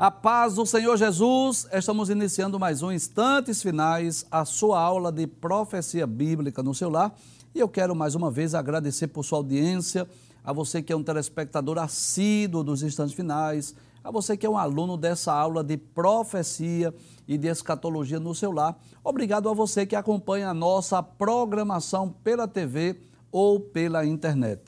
A paz do Senhor Jesus, estamos iniciando mais um Instantes Finais, a sua aula de profecia bíblica no seu lar. E eu quero mais uma vez agradecer por sua audiência, a você que é um telespectador assíduo dos Instantes Finais, a você que é um aluno dessa aula de profecia e de escatologia no seu lar. Obrigado a você que acompanha a nossa programação pela TV ou pela internet.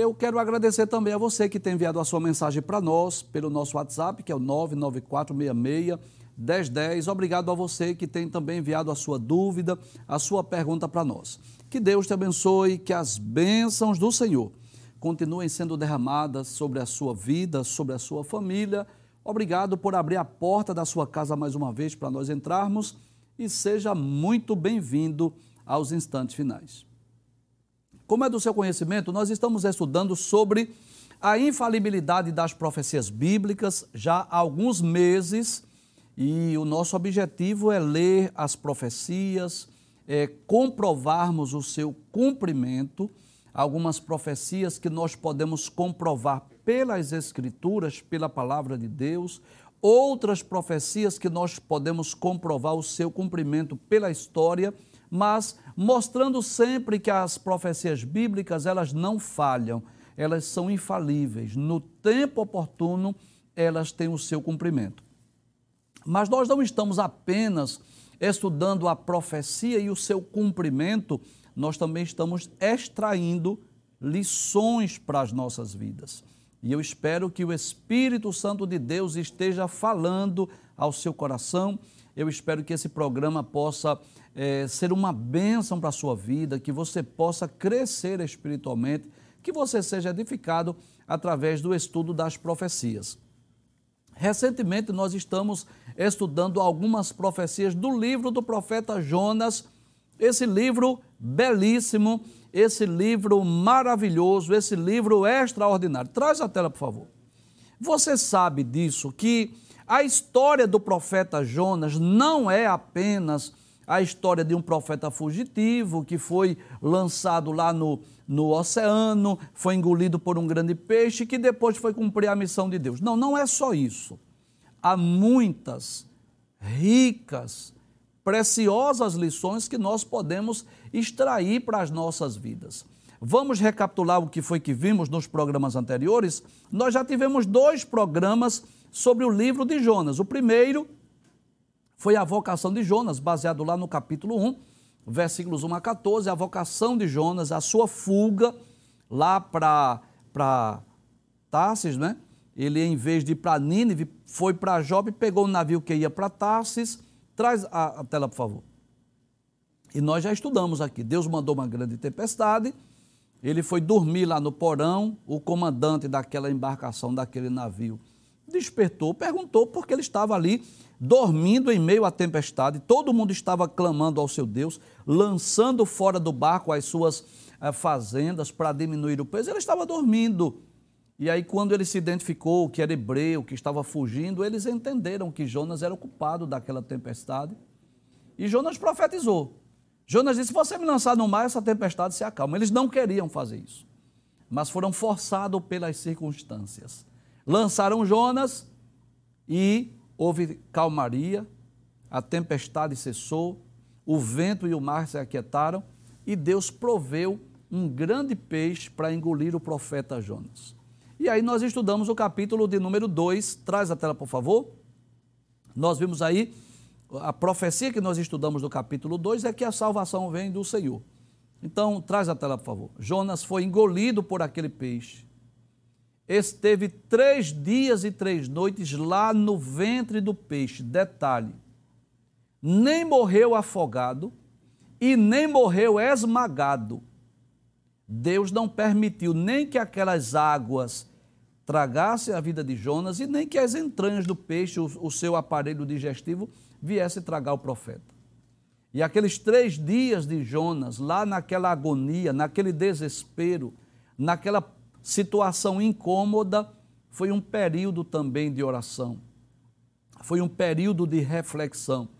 Eu quero agradecer também a você que tem enviado a sua mensagem para nós pelo nosso WhatsApp, que é o 99466 1010. Obrigado a você que tem também enviado a sua dúvida, a sua pergunta para nós. Que Deus te abençoe, que as bênçãos do Senhor continuem sendo derramadas sobre a sua vida, sobre a sua família. Obrigado por abrir a porta da sua casa mais uma vez para nós entrarmos e seja muito bem-vindo aos instantes finais. Como é do seu conhecimento, nós estamos estudando sobre a infalibilidade das profecias bíblicas já há alguns meses e o nosso objetivo é ler as profecias, é comprovarmos o seu cumprimento, algumas profecias que nós podemos comprovar pelas Escrituras, pela palavra de Deus, outras profecias que nós podemos comprovar o seu cumprimento pela história mas mostrando sempre que as profecias bíblicas, elas não falham, elas são infalíveis. No tempo oportuno, elas têm o seu cumprimento. Mas nós não estamos apenas estudando a profecia e o seu cumprimento, nós também estamos extraindo lições para as nossas vidas. E eu espero que o Espírito Santo de Deus esteja falando ao seu coração. Eu espero que esse programa possa é, ser uma bênção para a sua vida, que você possa crescer espiritualmente, que você seja edificado através do estudo das profecias. Recentemente nós estamos estudando algumas profecias do livro do profeta Jonas, esse livro belíssimo, esse livro maravilhoso, esse livro extraordinário. Traz a tela, por favor. Você sabe disso que a história do profeta Jonas não é apenas a história de um profeta fugitivo que foi lançado lá no, no oceano, foi engolido por um grande peixe, que depois foi cumprir a missão de Deus. Não, não é só isso. Há muitas, ricas, preciosas lições que nós podemos extrair para as nossas vidas. Vamos recapitular o que foi que vimos nos programas anteriores? Nós já tivemos dois programas sobre o livro de Jonas. O primeiro foi a vocação de Jonas, baseado lá no capítulo 1, versículos 1 a 14, a vocação de Jonas, a sua fuga lá para Tarsis, né? Ele, em vez de ir para Nínive, foi para Job, pegou o navio que ia para Tarsis. Traz a, a tela, por favor. E nós já estudamos aqui. Deus mandou uma grande tempestade. Ele foi dormir lá no porão. O comandante daquela embarcação, daquele navio, despertou, perguntou por que ele estava ali dormindo em meio à tempestade, todo mundo estava clamando ao seu Deus, lançando fora do barco as suas eh, fazendas para diminuir o peso, ele estava dormindo. E aí, quando ele se identificou que era hebreu, que estava fugindo, eles entenderam que Jonas era o culpado daquela tempestade. E Jonas profetizou. Jonas disse: Se você me lançar no mar, essa tempestade se acalma. Eles não queriam fazer isso, mas foram forçados pelas circunstâncias. Lançaram Jonas e houve calmaria, a tempestade cessou, o vento e o mar se aquietaram e Deus proveu um grande peixe para engolir o profeta Jonas. E aí nós estudamos o capítulo de número 2, traz a tela por favor. Nós vimos aí a profecia que nós estudamos do capítulo 2 é que a salvação vem do Senhor. Então, traz a tela, por favor. Jonas foi engolido por aquele peixe esteve três dias e três noites lá no ventre do peixe. Detalhe: nem morreu afogado e nem morreu esmagado. Deus não permitiu nem que aquelas águas tragassem a vida de Jonas e nem que as entranhas do peixe, o, o seu aparelho digestivo, viesse tragar o profeta. E aqueles três dias de Jonas, lá naquela agonia, naquele desespero, naquela situação incômoda, foi um período também de oração. Foi um período de reflexão.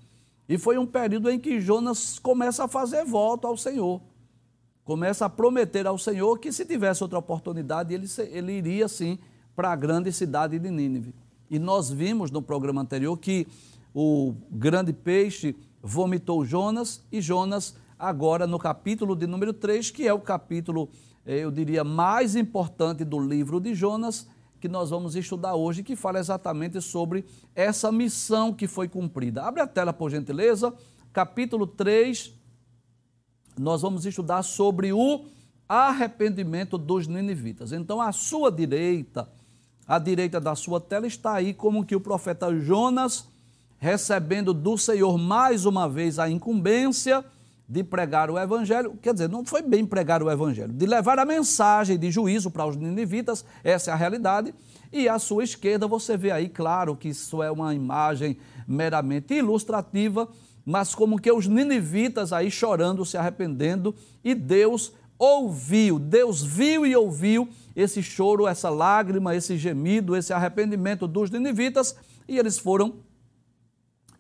E foi um período em que Jonas começa a fazer voto ao Senhor. Começa a prometer ao Senhor que se tivesse outra oportunidade, ele, ele iria sim para a grande cidade de Nínive. E nós vimos no programa anterior que o grande peixe vomitou Jonas e Jonas, agora no capítulo de número 3, que é o capítulo, eu diria, mais importante do livro de Jonas, que nós vamos estudar hoje, que fala exatamente sobre essa missão que foi cumprida. Abre a tela, por gentileza, capítulo 3, nós vamos estudar sobre o arrependimento dos ninivitas. Então, à sua direita, à direita da sua tela, está aí como que o profeta Jonas, recebendo do Senhor mais uma vez a incumbência de pregar o evangelho, quer dizer, não foi bem pregar o evangelho, de levar a mensagem de juízo para os ninivitas, essa é a realidade. E à sua esquerda você vê aí, claro, que isso é uma imagem meramente ilustrativa, mas como que os ninivitas aí chorando, se arrependendo, e Deus ouviu, Deus viu e ouviu esse choro, essa lágrima, esse gemido, esse arrependimento dos ninivitas, e eles foram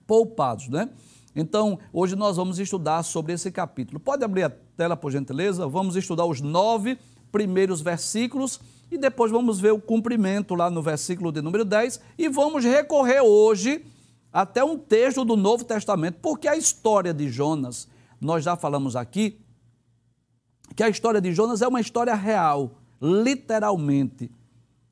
poupados, né? Então, hoje nós vamos estudar sobre esse capítulo. Pode abrir a tela, por gentileza? Vamos estudar os nove primeiros versículos e depois vamos ver o cumprimento lá no versículo de número 10 e vamos recorrer hoje até um texto do Novo Testamento, porque a história de Jonas, nós já falamos aqui, que a história de Jonas é uma história real, literalmente.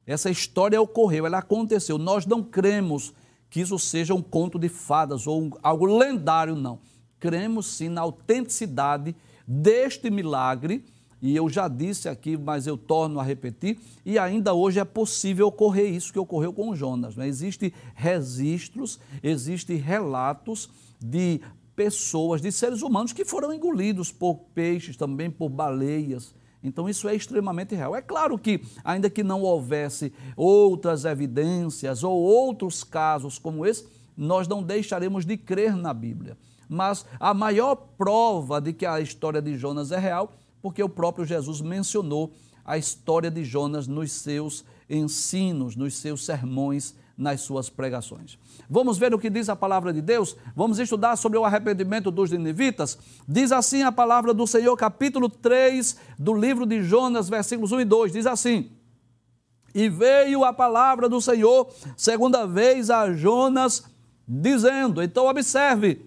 Essa história ocorreu, ela aconteceu. Nós não cremos que isso seja um conto de fadas ou um, algo lendário, não. Cremos sim na autenticidade deste milagre, e eu já disse aqui, mas eu torno a repetir, e ainda hoje é possível ocorrer isso que ocorreu com Jonas. Né? Existem registros, existem relatos de pessoas, de seres humanos que foram engolidos por peixes, também por baleias. Então, isso é extremamente real. É claro que, ainda que não houvesse outras evidências ou outros casos como esse, nós não deixaremos de crer na Bíblia. Mas a maior prova de que a história de Jonas é real, porque o próprio Jesus mencionou a história de Jonas nos seus ensinos, nos seus sermões nas suas pregações. Vamos ver o que diz a palavra de Deus? Vamos estudar sobre o arrependimento dos ninivitas? Diz assim a palavra do Senhor, capítulo 3 do livro de Jonas, versículos 1 e 2. Diz assim: E veio a palavra do Senhor segunda vez a Jonas, dizendo: Então observe,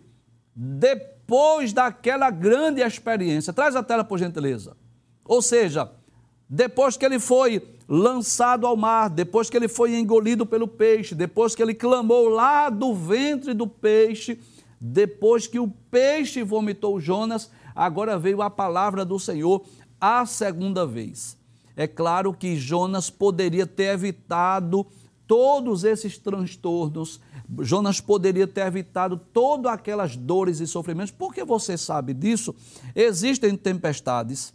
depois daquela grande experiência, traz a tela por gentileza. Ou seja, depois que ele foi lançado ao mar, depois que ele foi engolido pelo peixe, depois que ele clamou lá do ventre do peixe, depois que o peixe vomitou Jonas, agora veio a palavra do Senhor a segunda vez. É claro que Jonas poderia ter evitado todos esses transtornos, Jonas poderia ter evitado todas aquelas dores e sofrimentos, porque você sabe disso, existem tempestades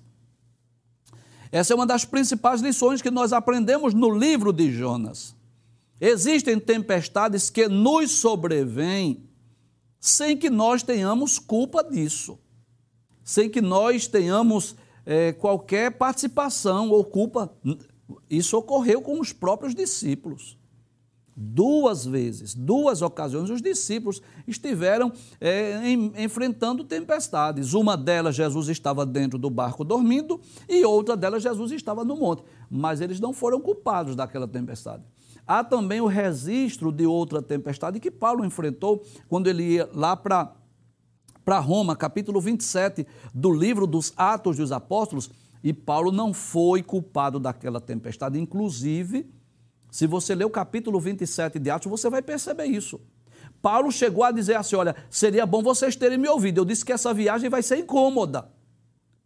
essa é uma das principais lições que nós aprendemos no livro de Jonas. Existem tempestades que nos sobrevêm sem que nós tenhamos culpa disso, sem que nós tenhamos é, qualquer participação ou culpa. Isso ocorreu com os próprios discípulos. Duas vezes, duas ocasiões, os discípulos estiveram é, em, enfrentando tempestades. Uma delas, Jesus estava dentro do barco dormindo, e outra delas, Jesus estava no monte. Mas eles não foram culpados daquela tempestade. Há também o registro de outra tempestade que Paulo enfrentou quando ele ia lá para para Roma, capítulo 27 do livro dos Atos dos Apóstolos, e Paulo não foi culpado daquela tempestade, inclusive se você ler o capítulo 27 de Atos, você vai perceber isso. Paulo chegou a dizer assim: olha, seria bom vocês terem me ouvido. Eu disse que essa viagem vai ser incômoda.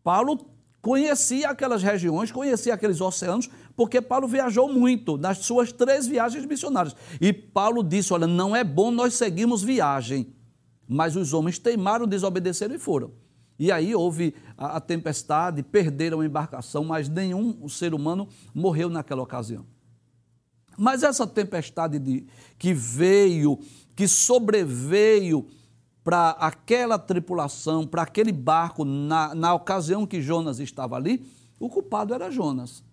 Paulo conhecia aquelas regiões, conhecia aqueles oceanos, porque Paulo viajou muito nas suas três viagens missionárias. E Paulo disse: olha, não é bom nós seguirmos viagem. Mas os homens teimaram, desobedeceram e foram. E aí houve a, a tempestade, perderam a embarcação, mas nenhum ser humano morreu naquela ocasião. Mas essa tempestade de, que veio, que sobreveio para aquela tripulação, para aquele barco, na, na ocasião que Jonas estava ali, o culpado era Jonas.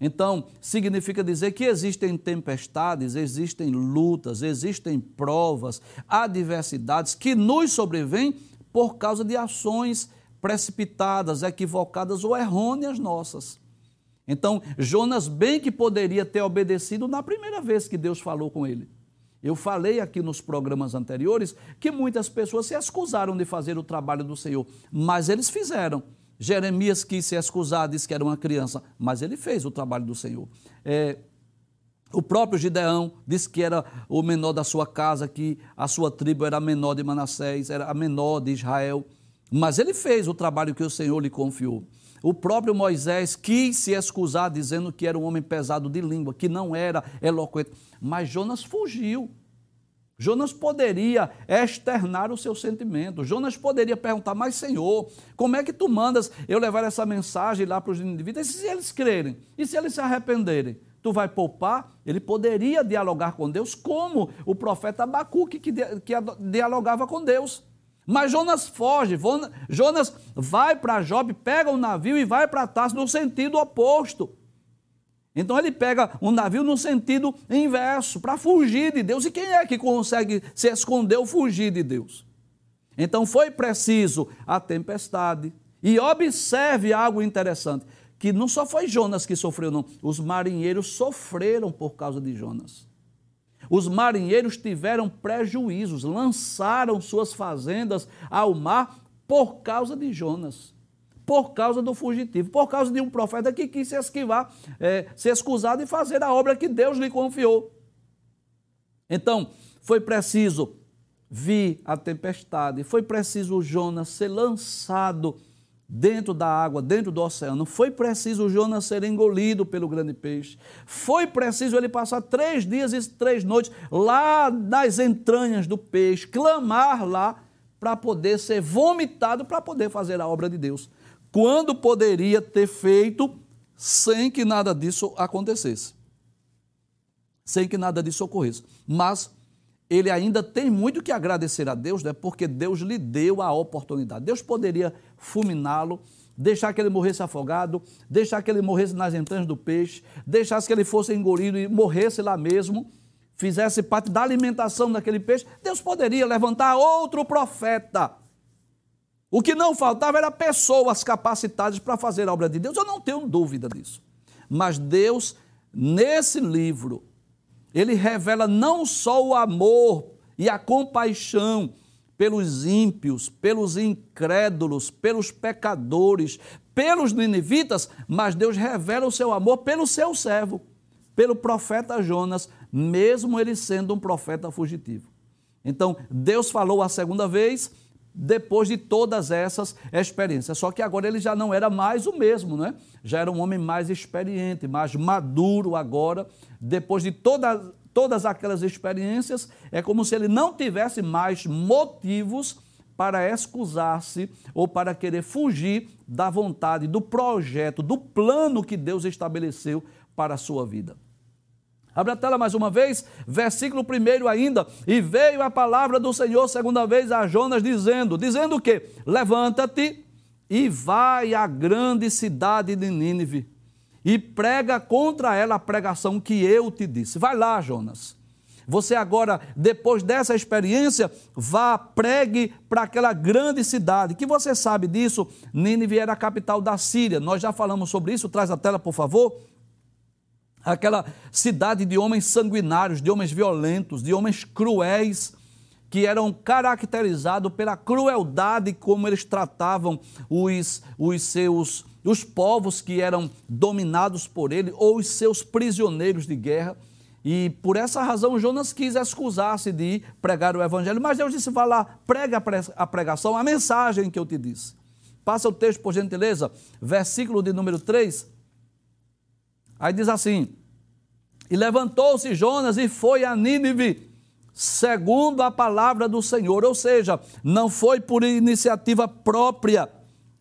Então, significa dizer que existem tempestades, existem lutas, existem provas, adversidades que nos sobrevêm por causa de ações precipitadas, equivocadas ou errôneas nossas. Então, Jonas bem que poderia ter obedecido na primeira vez que Deus falou com ele. Eu falei aqui nos programas anteriores que muitas pessoas se excusaram de fazer o trabalho do Senhor, mas eles fizeram. Jeremias quis se excusar, disse que era uma criança, mas ele fez o trabalho do Senhor. É, o próprio Gideão disse que era o menor da sua casa, que a sua tribo era a menor de Manassés, era a menor de Israel. Mas ele fez o trabalho que o Senhor lhe confiou. O próprio Moisés quis se excusar, dizendo que era um homem pesado de língua, que não era eloquente. Mas Jonas fugiu. Jonas poderia externar o seu sentimento. Jonas poderia perguntar, mas Senhor, como é que tu mandas eu levar essa mensagem lá para os indivíduos? E se eles crerem? E se eles se arrependerem? Tu vai poupar? Ele poderia dialogar com Deus como o profeta Abacuque que, dialogava com Deus. Mas Jonas foge, Jonas vai para Job, pega um navio e vai para Tarso no sentido oposto. Então ele pega um navio no sentido inverso, para fugir de Deus. E quem é que consegue se esconder ou fugir de Deus? Então foi preciso a tempestade. E observe algo interessante: que não só foi Jonas que sofreu, não. Os marinheiros sofreram por causa de Jonas. Os marinheiros tiveram prejuízos, lançaram suas fazendas ao mar por causa de Jonas por causa do fugitivo, por causa de um profeta que quis se esquivar, é, se excusar de fazer a obra que Deus lhe confiou. Então, foi preciso vir a tempestade, foi preciso Jonas ser lançado dentro da água, dentro do oceano, foi preciso Jonas ser engolido pelo grande peixe, foi preciso ele passar três dias e três noites lá nas entranhas do peixe, clamar lá para poder ser vomitado, para poder fazer a obra de Deus quando poderia ter feito sem que nada disso acontecesse. Sem que nada disso ocorresse. Mas ele ainda tem muito que agradecer a Deus, né? porque Deus lhe deu a oportunidade. Deus poderia fulminá-lo, deixar que ele morresse afogado, deixar que ele morresse nas entranhas do peixe, deixasse que ele fosse engolido e morresse lá mesmo, fizesse parte da alimentação daquele peixe. Deus poderia levantar outro profeta o que não faltava era pessoas capacitadas para fazer a obra de Deus. Eu não tenho dúvida disso. Mas Deus, nesse livro, ele revela não só o amor e a compaixão pelos ímpios, pelos incrédulos, pelos pecadores, pelos ninivitas, mas Deus revela o seu amor pelo seu servo, pelo profeta Jonas, mesmo ele sendo um profeta fugitivo. Então, Deus falou a segunda vez, depois de todas essas experiências. Só que agora ele já não era mais o mesmo, né? Já era um homem mais experiente, mais maduro agora. Depois de toda, todas aquelas experiências, é como se ele não tivesse mais motivos para excusar-se ou para querer fugir da vontade, do projeto, do plano que Deus estabeleceu para a sua vida. Abre a tela mais uma vez, versículo 1 ainda. E veio a palavra do Senhor segunda vez a Jonas, dizendo: Dizendo o quê? Levanta-te e vai à grande cidade de Nínive e prega contra ela a pregação que eu te disse. Vai lá, Jonas. Você agora, depois dessa experiência, vá, pregue para aquela grande cidade. Que você sabe disso? Nínive era a capital da Síria. Nós já falamos sobre isso. Traz a tela, por favor aquela cidade de homens sanguinários, de homens violentos, de homens cruéis, que eram caracterizados pela crueldade como eles tratavam os, os seus os povos que eram dominados por ele ou os seus prisioneiros de guerra. E por essa razão Jonas quis excusar-se de ir pregar o evangelho, mas Deus disse: vá lá, prega a pregação, a mensagem que eu te disse. Passa o texto, por gentileza, versículo de número 3. Aí diz assim: E levantou-se Jonas e foi a Nínive, segundo a palavra do Senhor. Ou seja, não foi por iniciativa própria.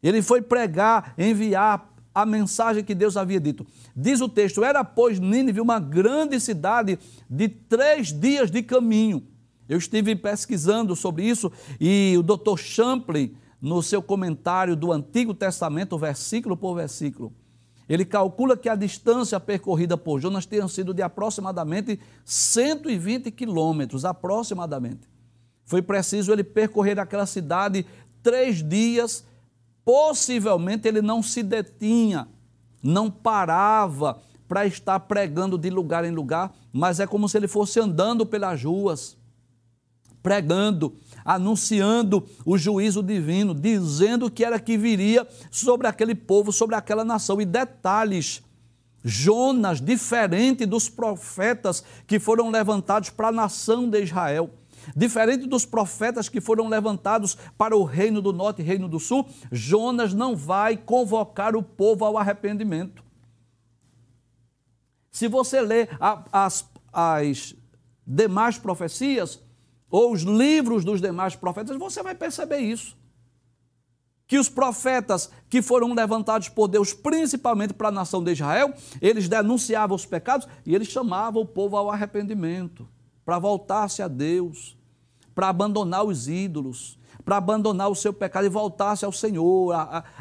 Ele foi pregar, enviar a mensagem que Deus havia dito. Diz o texto: Era, pois, Nínive uma grande cidade de três dias de caminho. Eu estive pesquisando sobre isso e o Dr. Champlin, no seu comentário do Antigo Testamento, versículo por versículo, ele calcula que a distância percorrida por Jonas tenha sido de aproximadamente 120 quilômetros, aproximadamente. Foi preciso ele percorrer aquela cidade três dias, possivelmente ele não se detinha não parava para estar pregando de lugar em lugar, mas é como se ele fosse andando pelas ruas, pregando, anunciando o juízo divino, dizendo que era que viria sobre aquele povo, sobre aquela nação. E detalhes, Jonas, diferente dos profetas que foram levantados para a nação de Israel, diferente dos profetas que foram levantados para o reino do norte e reino do sul, Jonas não vai convocar o povo ao arrependimento. Se você ler as, as demais profecias, ou os livros dos demais profetas, você vai perceber isso. Que os profetas que foram levantados por Deus, principalmente para a nação de Israel, eles denunciavam os pecados e eles chamavam o povo ao arrependimento, para voltar-se a Deus, para abandonar os ídolos, para abandonar o seu pecado e voltar-se ao Senhor,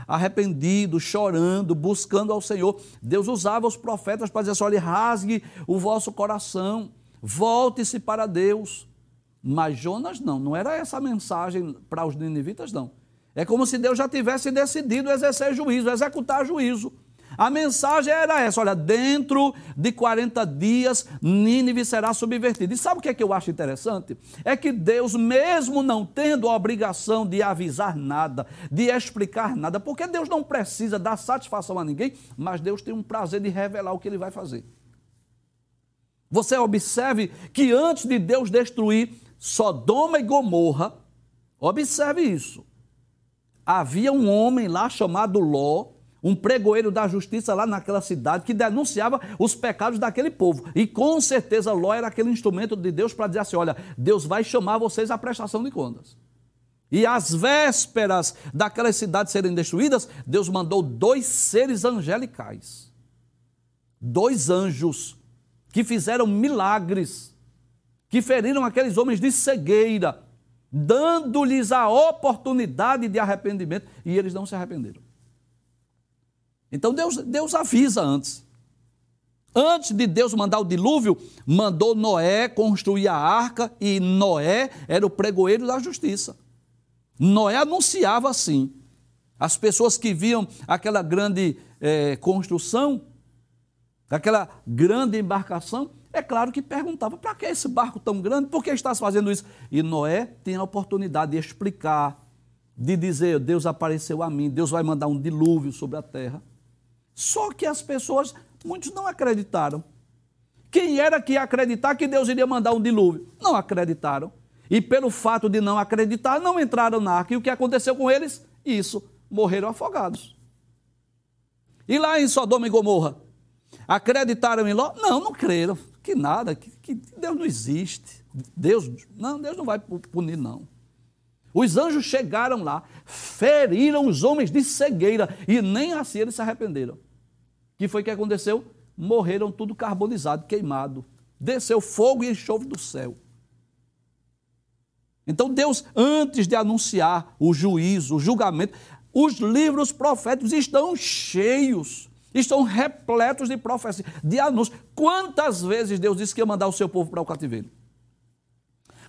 arrependido, chorando, buscando ao Senhor. Deus usava os profetas para dizer assim: olha, rasgue o vosso coração, volte-se para Deus. Mas Jonas não, não era essa a mensagem para os ninivitas, não. É como se Deus já tivesse decidido exercer juízo, executar juízo. A mensagem era essa: olha, dentro de 40 dias, Nínive será subvertida. E sabe o que, é que eu acho interessante? É que Deus, mesmo não tendo a obrigação de avisar nada, de explicar nada, porque Deus não precisa dar satisfação a ninguém, mas Deus tem um prazer de revelar o que ele vai fazer. Você observe que antes de Deus destruir Sodoma e Gomorra, observe isso. Havia um homem lá chamado Ló, um pregoeiro da justiça lá naquela cidade que denunciava os pecados daquele povo. E com certeza Ló era aquele instrumento de Deus para dizer assim: olha, Deus vai chamar vocês à prestação de contas. E às vésperas daquelas cidades serem destruídas, Deus mandou dois seres angelicais, dois anjos, que fizeram milagres que feriram aqueles homens de cegueira, dando-lhes a oportunidade de arrependimento, e eles não se arrependeram. Então Deus, Deus avisa antes. Antes de Deus mandar o dilúvio, mandou Noé construir a arca, e Noé era o pregoeiro da justiça. Noé anunciava assim. As pessoas que viam aquela grande é, construção, aquela grande embarcação, é claro que perguntava: para que esse barco tão grande? Por que estás fazendo isso? E Noé tem a oportunidade de explicar, de dizer: Deus apareceu a mim, Deus vai mandar um dilúvio sobre a terra. Só que as pessoas, muitos não acreditaram. Quem era que ia acreditar que Deus iria mandar um dilúvio? Não acreditaram. E pelo fato de não acreditar, não entraram na arca. E o que aconteceu com eles? Isso, morreram afogados. E lá em Sodoma e Gomorra, acreditaram em Ló? Não, não creram que nada, que, que Deus não existe. Deus, não, Deus não vai punir, não. Os anjos chegaram lá, feriram os homens de cegueira e nem assim eles se arrependeram. Que foi que aconteceu? Morreram tudo carbonizado, queimado. Desceu fogo e enxofre do céu. Então Deus, antes de anunciar o juízo, o julgamento, os livros proféticos estão cheios Estão repletos de profecias, de anúncios. Quantas vezes Deus disse que ia mandar o seu povo para o cativeiro?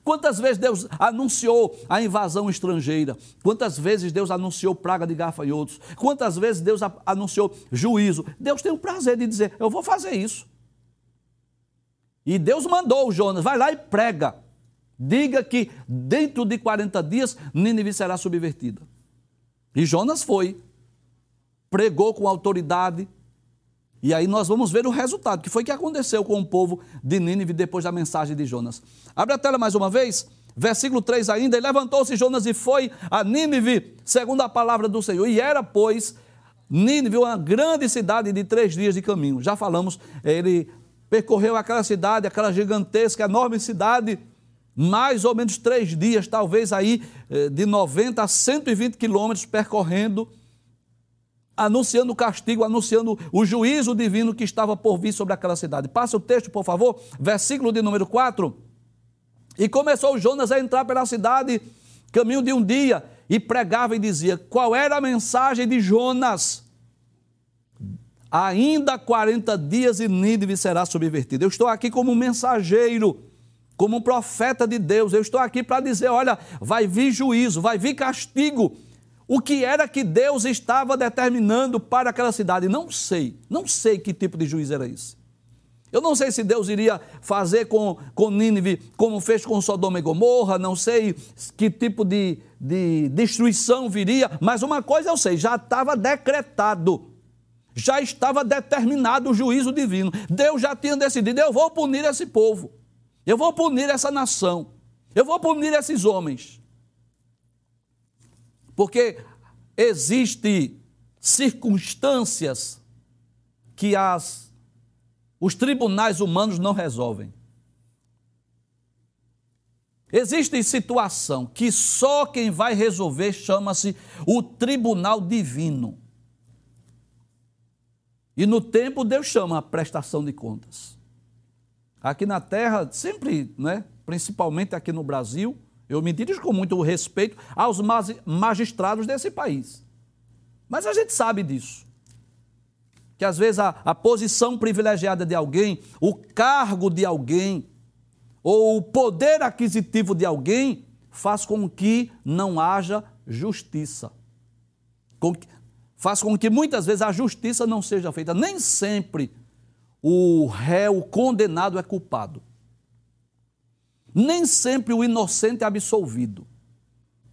Quantas vezes Deus anunciou a invasão estrangeira? Quantas vezes Deus anunciou praga de gafanhotos? Quantas vezes Deus anunciou juízo? Deus tem o prazer de dizer: Eu vou fazer isso. E Deus mandou Jonas: vai lá e prega. Diga que dentro de 40 dias Nínive será subvertida. E Jonas foi pregou com autoridade. E aí nós vamos ver o resultado, que foi que aconteceu com o povo de Nínive depois da mensagem de Jonas. Abre a tela mais uma vez, versículo 3 ainda, e levantou-se Jonas e foi a Nínive, segundo a palavra do Senhor. E era, pois, Nínive uma grande cidade de três dias de caminho. Já falamos, ele percorreu aquela cidade, aquela gigantesca, enorme cidade, mais ou menos três dias, talvez aí eh, de 90 a 120 quilômetros percorrendo anunciando o castigo, anunciando o juízo divino que estava por vir sobre aquela cidade. Passa o texto, por favor, versículo de número 4. E começou Jonas a entrar pela cidade, caminho de um dia, e pregava e dizia: Qual era a mensagem de Jonas? Ainda 40 dias e Nínive será subvertida. Eu estou aqui como mensageiro, como profeta de Deus. Eu estou aqui para dizer: olha, vai vir juízo, vai vir castigo o que era que Deus estava determinando para aquela cidade. Não sei, não sei que tipo de juiz era esse. Eu não sei se Deus iria fazer com, com Nínive como fez com Sodoma e Gomorra, não sei que tipo de, de destruição viria, mas uma coisa eu sei, já estava decretado, já estava determinado o juízo divino. Deus já tinha decidido: eu vou punir esse povo, eu vou punir essa nação, eu vou punir esses homens. Porque existem circunstâncias que as, os tribunais humanos não resolvem. Existe situação que só quem vai resolver chama-se o tribunal divino. E no tempo Deus chama a prestação de contas. Aqui na terra, sempre, né, principalmente aqui no Brasil, eu me dirijo com muito respeito aos magistrados desse país. Mas a gente sabe disso. Que às vezes a, a posição privilegiada de alguém, o cargo de alguém, ou o poder aquisitivo de alguém faz com que não haja justiça. Com que, faz com que muitas vezes a justiça não seja feita. Nem sempre o réu condenado é culpado. Nem sempre o inocente é absolvido.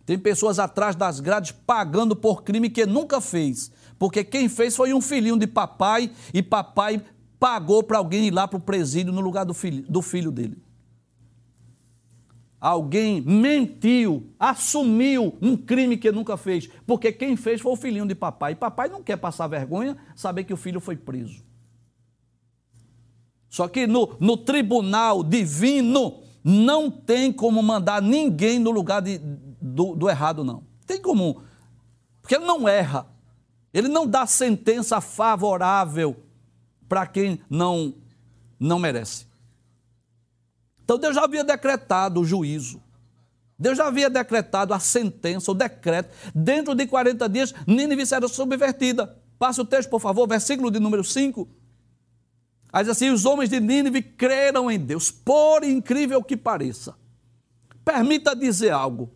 Tem pessoas atrás das grades pagando por crime que nunca fez, porque quem fez foi um filhinho de papai e papai pagou para alguém ir lá para o presídio no lugar do filho, do filho dele. Alguém mentiu, assumiu um crime que nunca fez, porque quem fez foi o filhinho de papai. E papai não quer passar vergonha, saber que o filho foi preso. Só que no, no tribunal divino, não tem como mandar ninguém no lugar de, do, do errado, não. Tem como. Porque ele não erra. Ele não dá sentença favorável para quem não, não merece. Então Deus já havia decretado o juízo. Deus já havia decretado a sentença, o decreto. Dentro de 40 dias, Nínive será subvertida. Passe o texto, por favor, versículo de número 5. Mas assim, os homens de Nínive creram em Deus, por incrível que pareça. Permita dizer algo.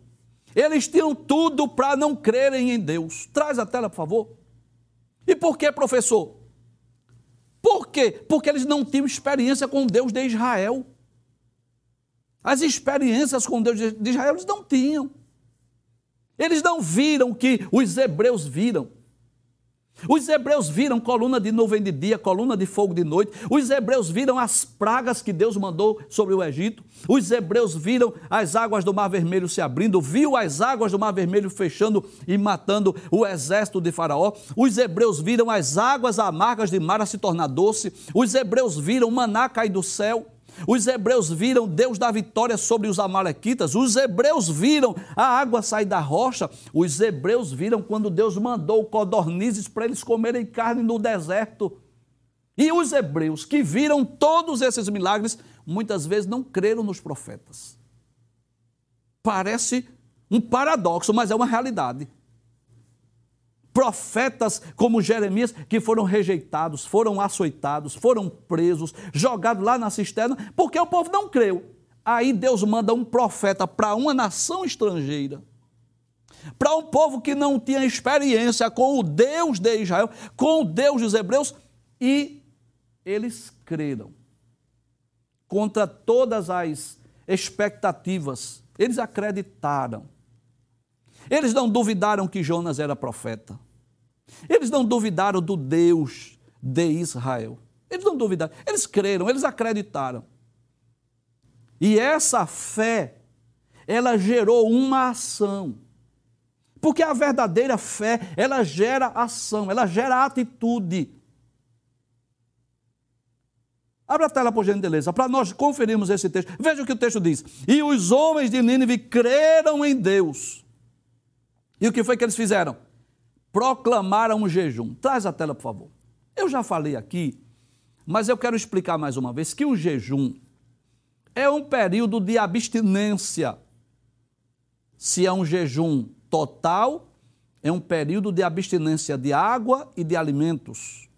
Eles tinham tudo para não crerem em Deus. Traz a tela, por favor. E por que, professor? Por quê? Porque eles não tinham experiência com Deus de Israel. As experiências com Deus de Israel eles não tinham. Eles não viram o que os hebreus viram. Os hebreus viram coluna de nuvem de dia, coluna de fogo de noite. Os hebreus viram as pragas que Deus mandou sobre o Egito. Os hebreus viram as águas do Mar Vermelho se abrindo, viu as águas do Mar Vermelho fechando e matando o exército de Faraó. Os hebreus viram as águas amargas de Mara se tornar doce. Os hebreus viram maná cair do céu. Os hebreus viram Deus dar vitória sobre os amalequitas. Os hebreus viram a água sair da rocha. Os hebreus viram quando Deus mandou codornizes para eles comerem carne no deserto. E os hebreus que viram todos esses milagres, muitas vezes não creram nos profetas. Parece um paradoxo, mas é uma realidade profetas como Jeremias que foram rejeitados, foram açoitados, foram presos, jogados lá na cisterna, porque o povo não creu. Aí Deus manda um profeta para uma nação estrangeira, para um povo que não tinha experiência com o Deus de Israel, com o Deus dos hebreus, e eles creram. Contra todas as expectativas, eles acreditaram. Eles não duvidaram que Jonas era profeta. Eles não duvidaram do Deus de Israel. Eles não duvidaram. Eles creram, eles acreditaram. E essa fé, ela gerou uma ação. Porque a verdadeira fé, ela gera ação, ela gera atitude. Abra a tela, por gentileza, para nós conferirmos esse texto. Veja o que o texto diz. E os homens de Nínive creram em Deus e o que foi que eles fizeram? Proclamaram um jejum. Traz a tela, por favor. Eu já falei aqui, mas eu quero explicar mais uma vez que o jejum é um período de abstinência. Se é um jejum total, é um período de abstinência de água e de alimentos.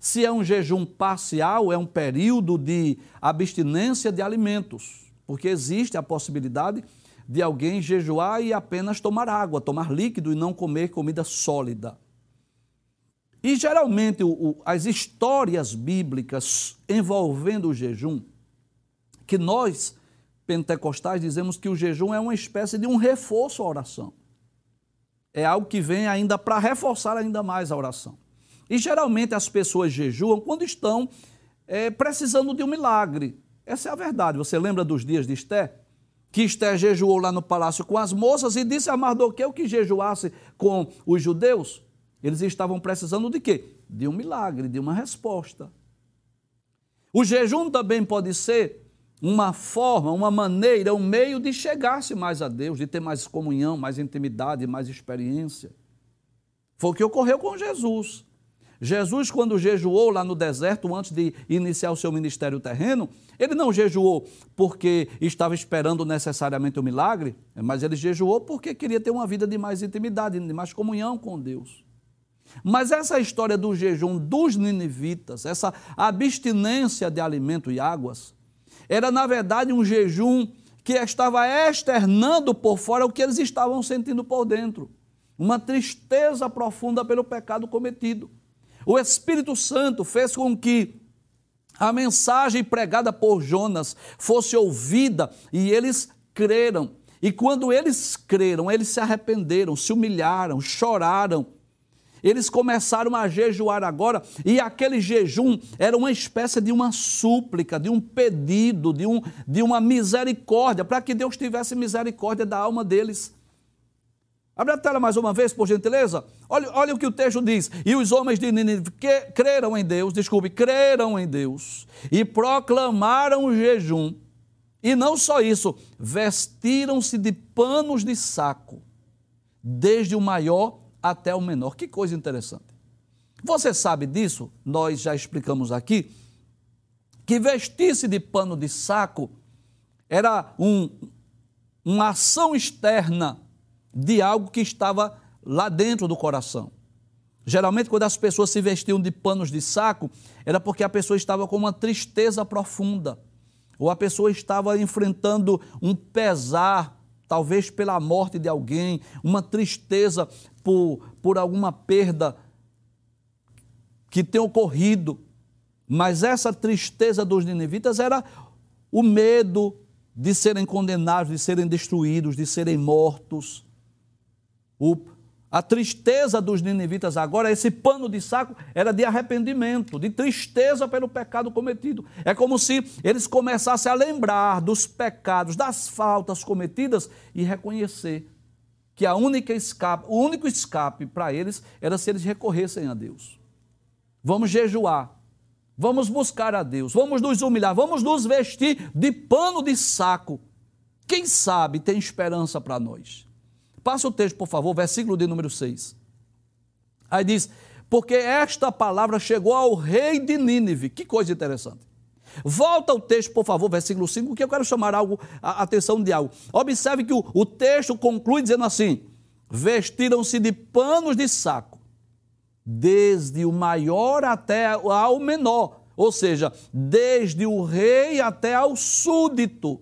Se é um jejum parcial, é um período de abstinência de alimentos, porque existe a possibilidade de alguém jejuar e apenas tomar água, tomar líquido e não comer comida sólida. E geralmente o, as histórias bíblicas envolvendo o jejum, que nós pentecostais dizemos que o jejum é uma espécie de um reforço à oração. É algo que vem ainda para reforçar ainda mais a oração. E geralmente as pessoas jejuam quando estão é, precisando de um milagre. Essa é a verdade. Você lembra dos dias de Esté? Que Esté jejuou lá no palácio com as moças e disse a Mardoqueu que jejuasse com os judeus. Eles estavam precisando de quê? De um milagre, de uma resposta. O jejum também pode ser uma forma, uma maneira, um meio de chegar-se mais a Deus, de ter mais comunhão, mais intimidade, mais experiência. Foi o que ocorreu com Jesus. Jesus, quando jejuou lá no deserto, antes de iniciar o seu ministério terreno, ele não jejuou porque estava esperando necessariamente o um milagre, mas ele jejuou porque queria ter uma vida de mais intimidade, de mais comunhão com Deus. Mas essa história do jejum dos ninivitas, essa abstinência de alimento e águas, era na verdade um jejum que estava externando por fora o que eles estavam sentindo por dentro. Uma tristeza profunda pelo pecado cometido. O Espírito Santo fez com que a mensagem pregada por Jonas fosse ouvida e eles creram. E quando eles creram, eles se arrependeram, se humilharam, choraram. Eles começaram a jejuar agora, e aquele jejum era uma espécie de uma súplica, de um pedido, de, um, de uma misericórdia, para que Deus tivesse misericórdia da alma deles. Abre a tela mais uma vez, por gentileza. Olha, olha o que o texto diz. E os homens de Nínive creram em Deus, desculpe, creram em Deus e proclamaram o jejum. E não só isso, vestiram-se de panos de saco, desde o maior até o menor. Que coisa interessante. Você sabe disso? Nós já explicamos aqui que vestir-se de pano de saco era um, uma ação externa de algo que estava lá dentro do coração. Geralmente, quando as pessoas se vestiam de panos de saco, era porque a pessoa estava com uma tristeza profunda, ou a pessoa estava enfrentando um pesar, talvez pela morte de alguém, uma tristeza por, por alguma perda que tem ocorrido. Mas essa tristeza dos ninivitas era o medo de serem condenados, de serem destruídos, de serem mortos. A tristeza dos ninivitas agora, esse pano de saco, era de arrependimento, de tristeza pelo pecado cometido. É como se eles começassem a lembrar dos pecados, das faltas cometidas e reconhecer que a única escape, o único escape para eles era se eles recorressem a Deus. Vamos jejuar, vamos buscar a Deus, vamos nos humilhar, vamos nos vestir de pano de saco. Quem sabe tem esperança para nós. Passa o texto, por favor, versículo de número 6. Aí diz: Porque esta palavra chegou ao rei de Nínive. Que coisa interessante. Volta o texto, por favor, versículo 5, que eu quero chamar algo, a atenção de algo. Observe que o, o texto conclui dizendo assim: Vestiram-se de panos de saco, desde o maior até ao menor, ou seja, desde o rei até ao súdito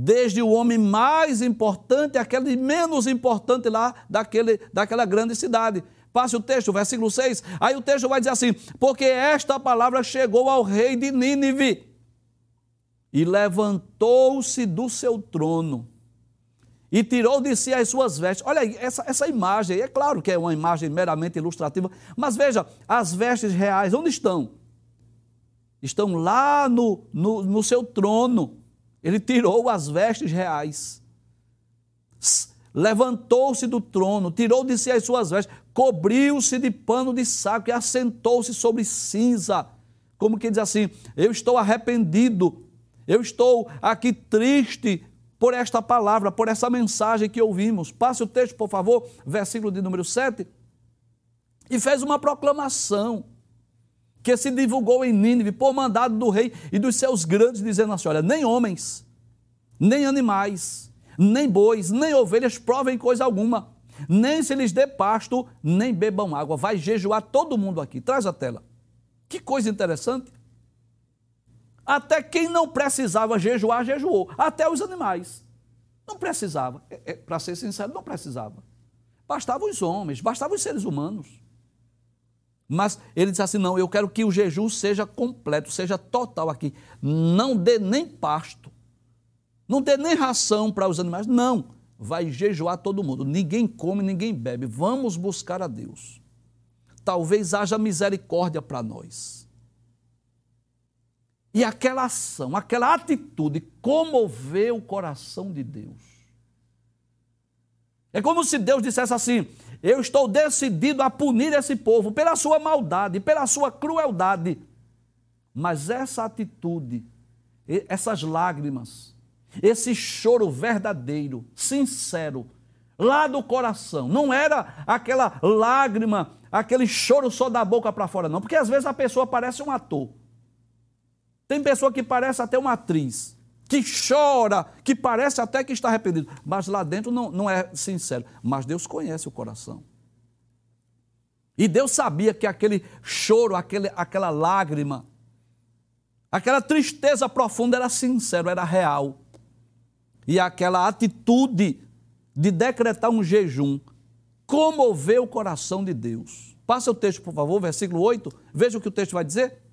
desde o homem mais importante aquele menos importante lá daquele, daquela grande cidade. Passe o texto, versículo 6. Aí o texto vai dizer assim: Porque esta palavra chegou ao rei de Nínive e levantou-se do seu trono e tirou de si as suas vestes. Olha aí, essa, essa imagem, é claro que é uma imagem meramente ilustrativa, mas veja, as vestes reais, onde estão? Estão lá no, no, no seu trono. Ele tirou as vestes reais, levantou-se do trono, tirou de si as suas vestes, cobriu-se de pano de saco e assentou-se sobre cinza. Como que diz assim: Eu estou arrependido, eu estou aqui triste por esta palavra, por essa mensagem que ouvimos. Passe o texto, por favor, versículo de número 7. E fez uma proclamação que se divulgou em Nínive por mandado do rei e dos seus grandes, dizendo assim: olha, nem homens, nem animais, nem bois, nem ovelhas provem coisa alguma, nem se lhes dê pasto, nem bebam água. Vai jejuar todo mundo aqui. Traz a tela. Que coisa interessante. Até quem não precisava jejuar, jejuou. Até os animais. Não precisava. É, é, Para ser sincero, não precisava. Bastavam os homens, bastavam os seres humanos. Mas ele disse assim: não, eu quero que o jejum seja completo, seja total aqui. Não dê nem pasto, não dê nem ração para os animais. Não, vai jejuar todo mundo. Ninguém come, ninguém bebe. Vamos buscar a Deus. Talvez haja misericórdia para nós. E aquela ação, aquela atitude comoveu o coração de Deus. É como se Deus dissesse assim: Eu estou decidido a punir esse povo pela sua maldade, pela sua crueldade. Mas essa atitude, essas lágrimas, esse choro verdadeiro, sincero, lá do coração, não era aquela lágrima, aquele choro só da boca para fora, não, porque às vezes a pessoa parece um ator. Tem pessoa que parece até uma atriz, que chora, que parece até que está arrependido, mas lá dentro não, não é sincero. Mas Deus conhece o coração. E Deus sabia que aquele choro, aquele, aquela lágrima, aquela tristeza profunda era sincero, era real. E aquela atitude de decretar um jejum comoveu o coração de Deus. Passa o texto, por favor, versículo 8. Veja o que o texto vai dizer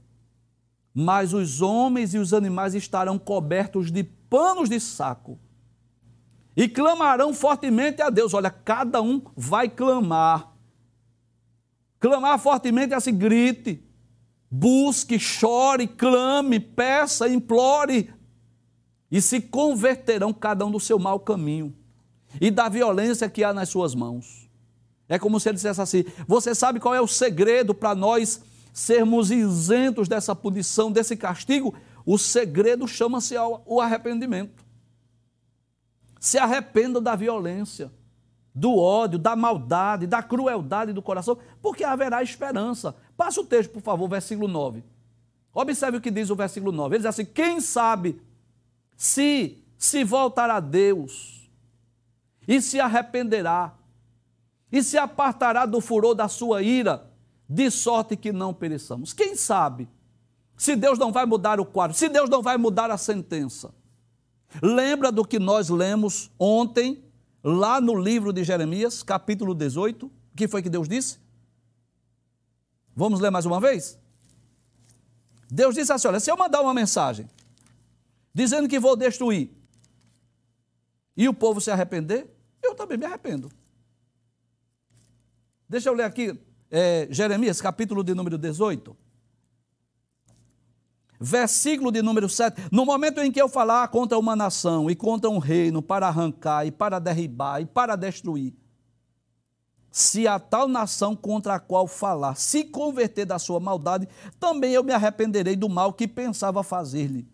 mas os homens e os animais estarão cobertos de panos de saco e clamarão fortemente a Deus. Olha, cada um vai clamar. Clamar fortemente é assim, grite, busque, chore, clame, peça, implore, e se converterão cada um do seu mau caminho e da violência que há nas suas mãos. É como se ele dissesse assim: Você sabe qual é o segredo para nós sermos isentos dessa punição, desse castigo, o segredo chama-se o arrependimento. Se arrependa da violência, do ódio, da maldade, da crueldade do coração, porque haverá esperança. Passa o texto, por favor, versículo 9. Observe o que diz o versículo 9. Ele diz assim: Quem sabe se se voltará a Deus e se arrependerá e se apartará do furor da sua ira de sorte que não pereçamos. Quem sabe se Deus não vai mudar o quadro, se Deus não vai mudar a sentença. Lembra do que nós lemos ontem, lá no livro de Jeremias, capítulo 18? O que foi que Deus disse? Vamos ler mais uma vez? Deus disse assim: olha, se eu mandar uma mensagem dizendo que vou destruir e o povo se arrepender, eu também me arrependo. Deixa eu ler aqui é, Jeremias, capítulo de número 18. Versículo de número 7. No momento em que eu falar contra uma nação e contra um reino para arrancar e para derribar e para destruir, se a tal nação contra a qual falar se converter da sua maldade, também eu me arrependerei do mal que pensava fazer-lhe.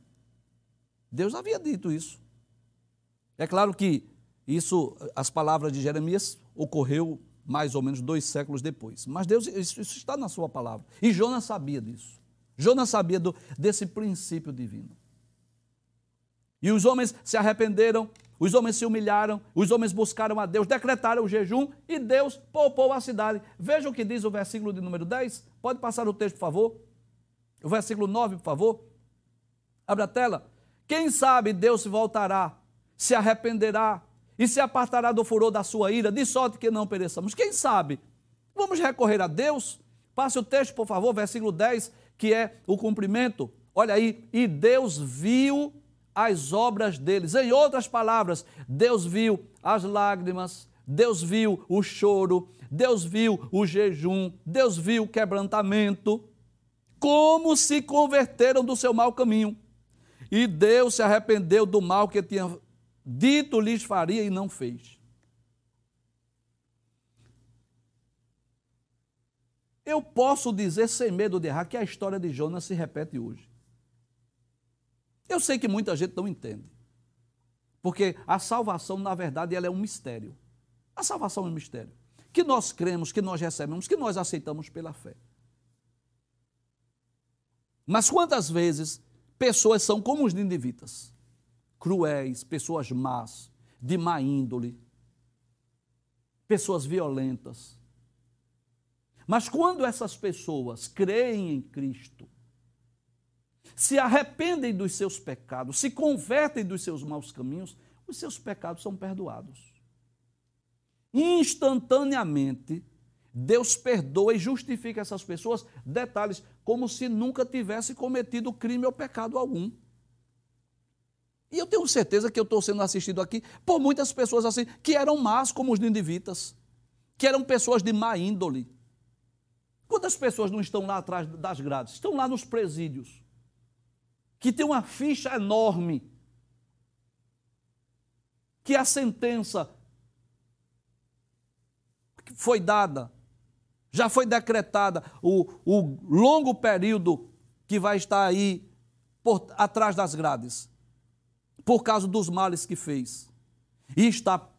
Deus havia dito isso. É claro que isso, as palavras de Jeremias ocorreu mais ou menos dois séculos depois. Mas Deus, isso, isso está na sua palavra. E Jonas sabia disso. Jonas sabia do, desse princípio divino. E os homens se arrependeram, os homens se humilharam, os homens buscaram a Deus, decretaram o jejum e Deus poupou a cidade. Veja o que diz o versículo de número 10. Pode passar o texto, por favor? O versículo 9, por favor. Abre a tela. Quem sabe Deus se voltará, se arrependerá e se apartará do furor da sua ira, de sorte que não pereçamos. Quem sabe? Vamos recorrer a Deus? Passe o texto, por favor, versículo 10, que é o cumprimento. Olha aí, e Deus viu as obras deles. Em outras palavras, Deus viu as lágrimas, Deus viu o choro, Deus viu o jejum, Deus viu o quebrantamento, como se converteram do seu mau caminho. E Deus se arrependeu do mal que tinha dito lhes faria e não fez. Eu posso dizer sem medo de errar que a história de Jonas se repete hoje. Eu sei que muita gente não entende. Porque a salvação, na verdade, ela é um mistério. A salvação é um mistério. Que nós cremos, que nós recebemos, que nós aceitamos pela fé. Mas quantas vezes pessoas são como os nindivitas? Cruéis, pessoas más, de má índole, pessoas violentas. Mas quando essas pessoas creem em Cristo, se arrependem dos seus pecados, se convertem dos seus maus caminhos, os seus pecados são perdoados. Instantaneamente, Deus perdoa e justifica essas pessoas, detalhes, como se nunca tivesse cometido crime ou pecado algum. E eu tenho certeza que eu estou sendo assistido aqui por muitas pessoas assim, que eram más como os ninivitas, que eram pessoas de má índole. Quantas pessoas não estão lá atrás das grades? Estão lá nos presídios, que tem uma ficha enorme, que a sentença foi dada, já foi decretada, o, o longo período que vai estar aí por, atrás das grades por causa dos males que fez. E está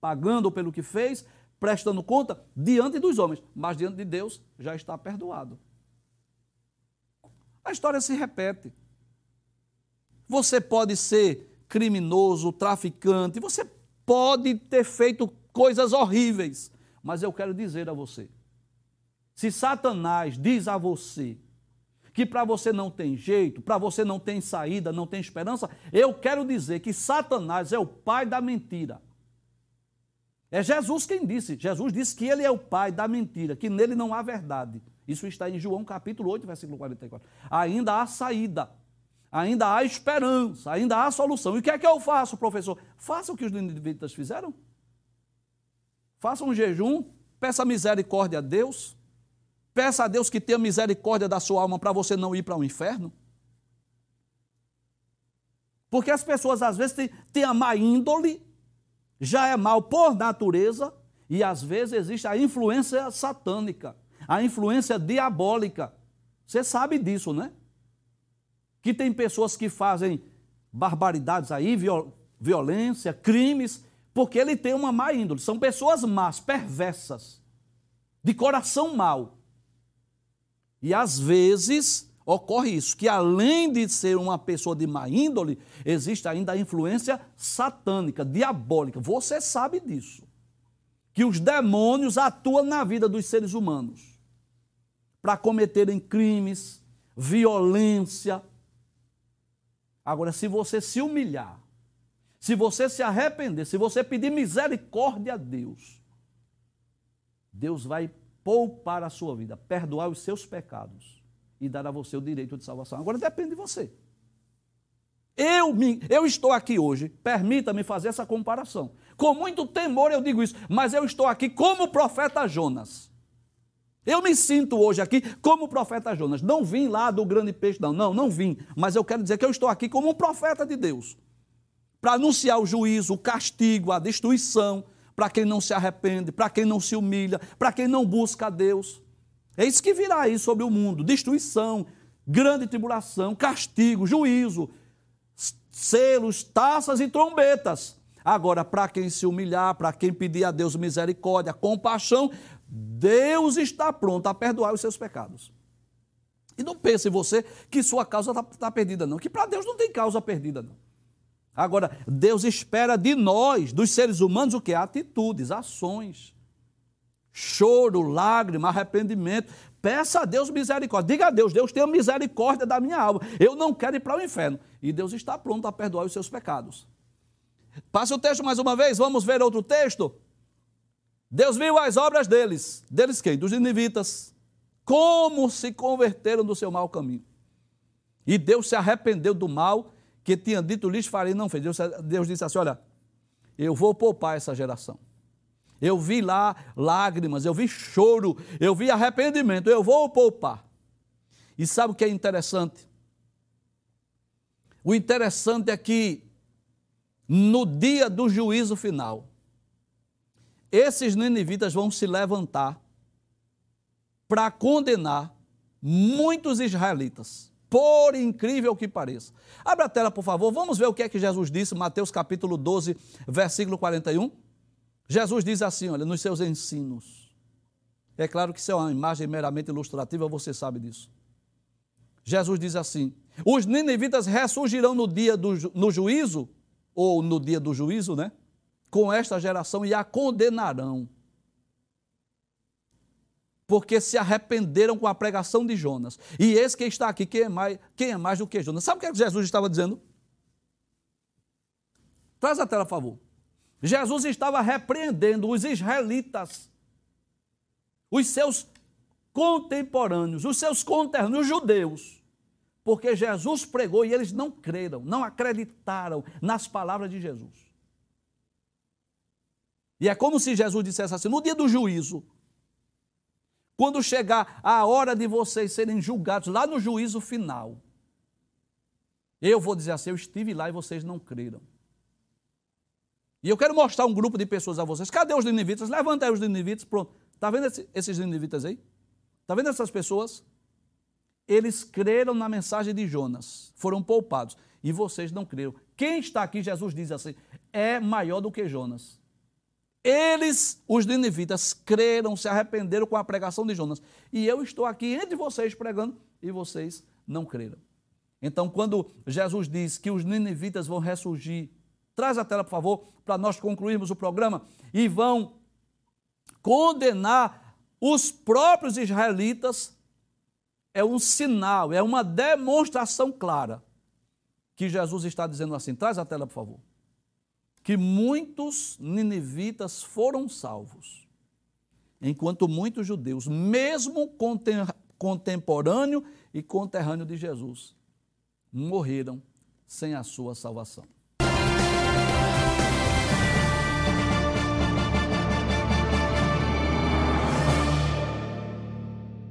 pagando pelo que fez, prestando conta diante dos homens, mas diante de Deus já está perdoado. A história se repete. Você pode ser criminoso, traficante, você pode ter feito coisas horríveis, mas eu quero dizer a você: se Satanás diz a você que para você não tem jeito, para você não tem saída, não tem esperança, eu quero dizer que Satanás é o pai da mentira. É Jesus quem disse. Jesus disse que ele é o pai da mentira, que nele não há verdade. Isso está em João capítulo 8, versículo 44. Ainda há saída, ainda há esperança, ainda há solução. E o que é que eu faço, professor? Faça o que os ninivitas fizeram. Faça um jejum, peça misericórdia a Deus, Peça a Deus que tenha misericórdia da sua alma para você não ir para o um inferno. Porque as pessoas às vezes têm, têm a má índole, já é mal por natureza, e às vezes existe a influência satânica, a influência diabólica. Você sabe disso, né? Que tem pessoas que fazem barbaridades aí, viol, violência, crimes, porque ele tem uma má índole. São pessoas más, perversas, de coração mau. E às vezes ocorre isso, que além de ser uma pessoa de má índole, existe ainda a influência satânica, diabólica. Você sabe disso. Que os demônios atuam na vida dos seres humanos para cometerem crimes, violência. Agora, se você se humilhar, se você se arrepender, se você pedir misericórdia a Deus, Deus vai poupar a sua vida, perdoar os seus pecados e dar a você o direito de salvação. Agora depende de você. Eu, me, eu estou aqui hoje, permita-me fazer essa comparação. Com muito temor eu digo isso, mas eu estou aqui como o profeta Jonas. Eu me sinto hoje aqui como o profeta Jonas. Não vim lá do grande peixe, não, não, não vim. Mas eu quero dizer que eu estou aqui como um profeta de Deus para anunciar o juízo, o castigo, a destruição, para quem não se arrepende, para quem não se humilha, para quem não busca a Deus. É isso que virá aí sobre o mundo: destruição, grande tribulação, castigo, juízo, selos, taças e trombetas. Agora, para quem se humilhar, para quem pedir a Deus misericórdia, compaixão, Deus está pronto a perdoar os seus pecados. E não pense você que sua causa está tá perdida, não. Que para Deus não tem causa perdida, não. Agora, Deus espera de nós, dos seres humanos, o que? Atitudes, ações. Choro, lágrima, arrependimento. Peça a Deus misericórdia. Diga a Deus, Deus tenha misericórdia da minha alma. Eu não quero ir para o inferno. E Deus está pronto a perdoar os seus pecados. Passe o texto mais uma vez, vamos ver outro texto. Deus viu as obras deles. Deles quem? Dos ninivitas. Como se converteram do seu mau caminho. E Deus se arrependeu do mal que tinha dito lhes farei não fez. Deus, Deus disse assim: Olha, eu vou poupar essa geração. Eu vi lá lágrimas, eu vi choro, eu vi arrependimento, eu vou poupar. E sabe o que é interessante? O interessante é que no dia do juízo final, esses ninivitas vão se levantar para condenar muitos israelitas por incrível que pareça. Abra a tela, por favor, vamos ver o que é que Jesus disse, Mateus capítulo 12, versículo 41. Jesus diz assim, olha, nos seus ensinos. É claro que isso é uma imagem meramente ilustrativa, você sabe disso. Jesus diz assim: os ninivitas ressurgirão no dia do no juízo, ou no dia do juízo, né? Com esta geração e a condenarão porque se arrependeram com a pregação de Jonas. E esse que está aqui, quem é mais, quem é mais do que Jonas? Sabe o que Jesus estava dizendo? Traz a tela, por favor. Jesus estava repreendendo os israelitas, os seus contemporâneos, os seus conterrâneos, os judeus, porque Jesus pregou e eles não creram, não acreditaram nas palavras de Jesus. E é como se Jesus dissesse assim: no dia do juízo, quando chegar a hora de vocês serem julgados, lá no juízo final, eu vou dizer assim: eu estive lá e vocês não creram. E eu quero mostrar um grupo de pessoas a vocês. Cadê os ninivitas? Levanta aí os ninivitas, pronto. Está vendo esses ninivitas aí? Está vendo essas pessoas? Eles creram na mensagem de Jonas, foram poupados. E vocês não creram. Quem está aqui, Jesus diz assim, é maior do que Jonas. Eles, os ninivitas, creram, se arrependeram com a pregação de Jonas. E eu estou aqui entre vocês pregando e vocês não creram. Então, quando Jesus diz que os ninivitas vão ressurgir, traz a tela, por favor, para nós concluirmos o programa, e vão condenar os próprios israelitas, é um sinal, é uma demonstração clara que Jesus está dizendo assim. Traz a tela, por favor que muitos ninivitas foram salvos, enquanto muitos judeus, mesmo contemporâneo e conterrâneo de Jesus, morreram sem a sua salvação.